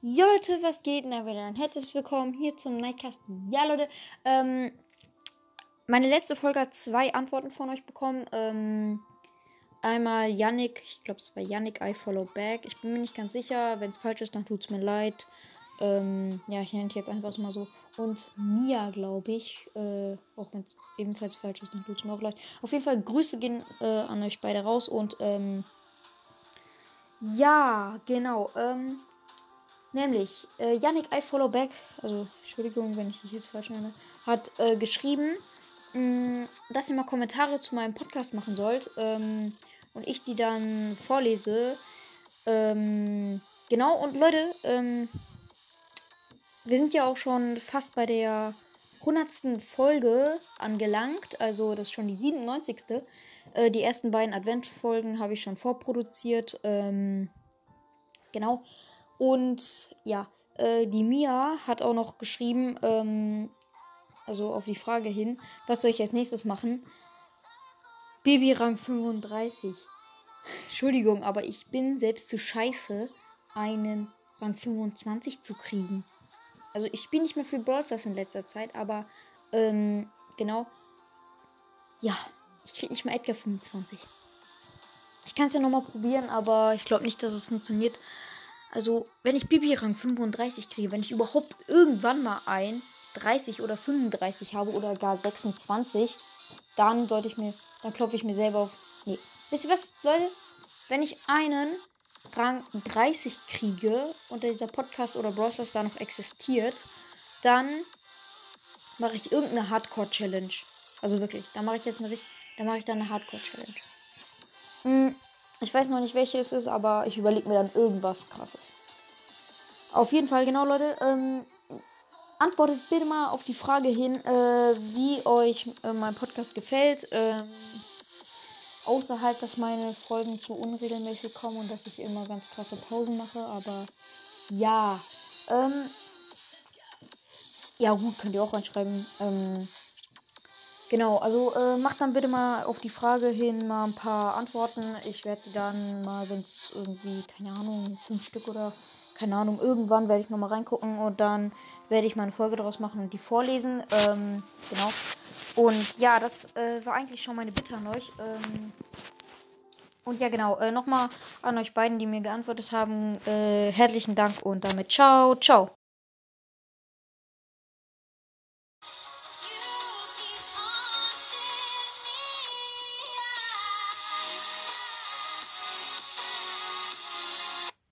Ja Leute, was geht? Na wieder ein herzliches Willkommen hier zum Nightcast. Ja Leute, ähm, meine letzte Folge hat zwei Antworten von euch bekommen. Ähm, einmal Yannick, ich glaube es war Yannick, I follow back. Ich bin mir nicht ganz sicher, wenn es falsch ist, dann tut es mir leid. Ähm, ja, ich nenne jetzt einfach mal so. Und Mia, glaube ich, äh, auch wenn es ebenfalls falsch ist, dann tut es mir auch leid. Auf jeden Fall Grüße gehen äh, an euch beide raus und ähm, ja, genau. Ähm, Nämlich, äh, Yannick I Follow Back, also Entschuldigung, wenn ich dich jetzt falsch nenne, hat äh, geschrieben, mh, mm, dass ihr mal Kommentare zu meinem Podcast machen sollt ähm, und ich die dann vorlese. Ähm, genau, und Leute, ähm, wir sind ja auch schon fast bei der 100. Folge angelangt, also das ist schon die 97. Äh, die ersten beiden Adventfolgen habe ich schon vorproduziert. Ähm, genau. Und ja, äh, die Mia hat auch noch geschrieben, ähm, also auf die Frage hin, was soll ich als nächstes machen? Baby Rang 35. Entschuldigung, aber ich bin selbst zu scheiße, einen Rang 25 zu kriegen. Also ich spiele nicht mehr für Brawl Stars in letzter Zeit, aber ähm, genau. Ja, ich kriege nicht mal Edgar 25. Ich kann es ja nochmal probieren, aber ich glaube nicht, dass es funktioniert. Also, wenn ich Bibi Rang 35 kriege, wenn ich überhaupt irgendwann mal ein 30 oder 35 habe oder gar 26, dann sollte ich mir, dann klopfe ich mir selber auf. Nee. Wisst ihr was, Leute? Wenn ich einen Rang 30 kriege und dieser Podcast oder Browsers da noch existiert, dann mache ich irgendeine Hardcore-Challenge. Also wirklich, da mache ich jetzt eine da mache ich dann eine Hardcore-Challenge. Hm, ich weiß noch nicht, welche es ist, aber ich überlege mir dann irgendwas krasses. Auf jeden Fall, genau, Leute. Ähm, antwortet bitte mal auf die Frage hin, äh, wie euch äh, mein Podcast gefällt. Ähm, außer halt, dass meine Folgen zu unregelmäßig kommen und dass ich immer ganz krasse Pausen mache. Aber ja. Ähm, ja, gut, könnt ihr auch reinschreiben. Ähm, Genau, also äh, macht dann bitte mal auf die Frage hin mal ein paar Antworten. Ich werde die dann mal, wenn es irgendwie, keine Ahnung, fünf Stück oder keine Ahnung, irgendwann werde ich nochmal reingucken und dann werde ich mal eine Folge daraus machen und die vorlesen. Ähm, genau. Und ja, das äh, war eigentlich schon meine Bitte an euch. Ähm, und ja, genau, äh, nochmal an euch beiden, die mir geantwortet haben, äh, herzlichen Dank und damit ciao, ciao.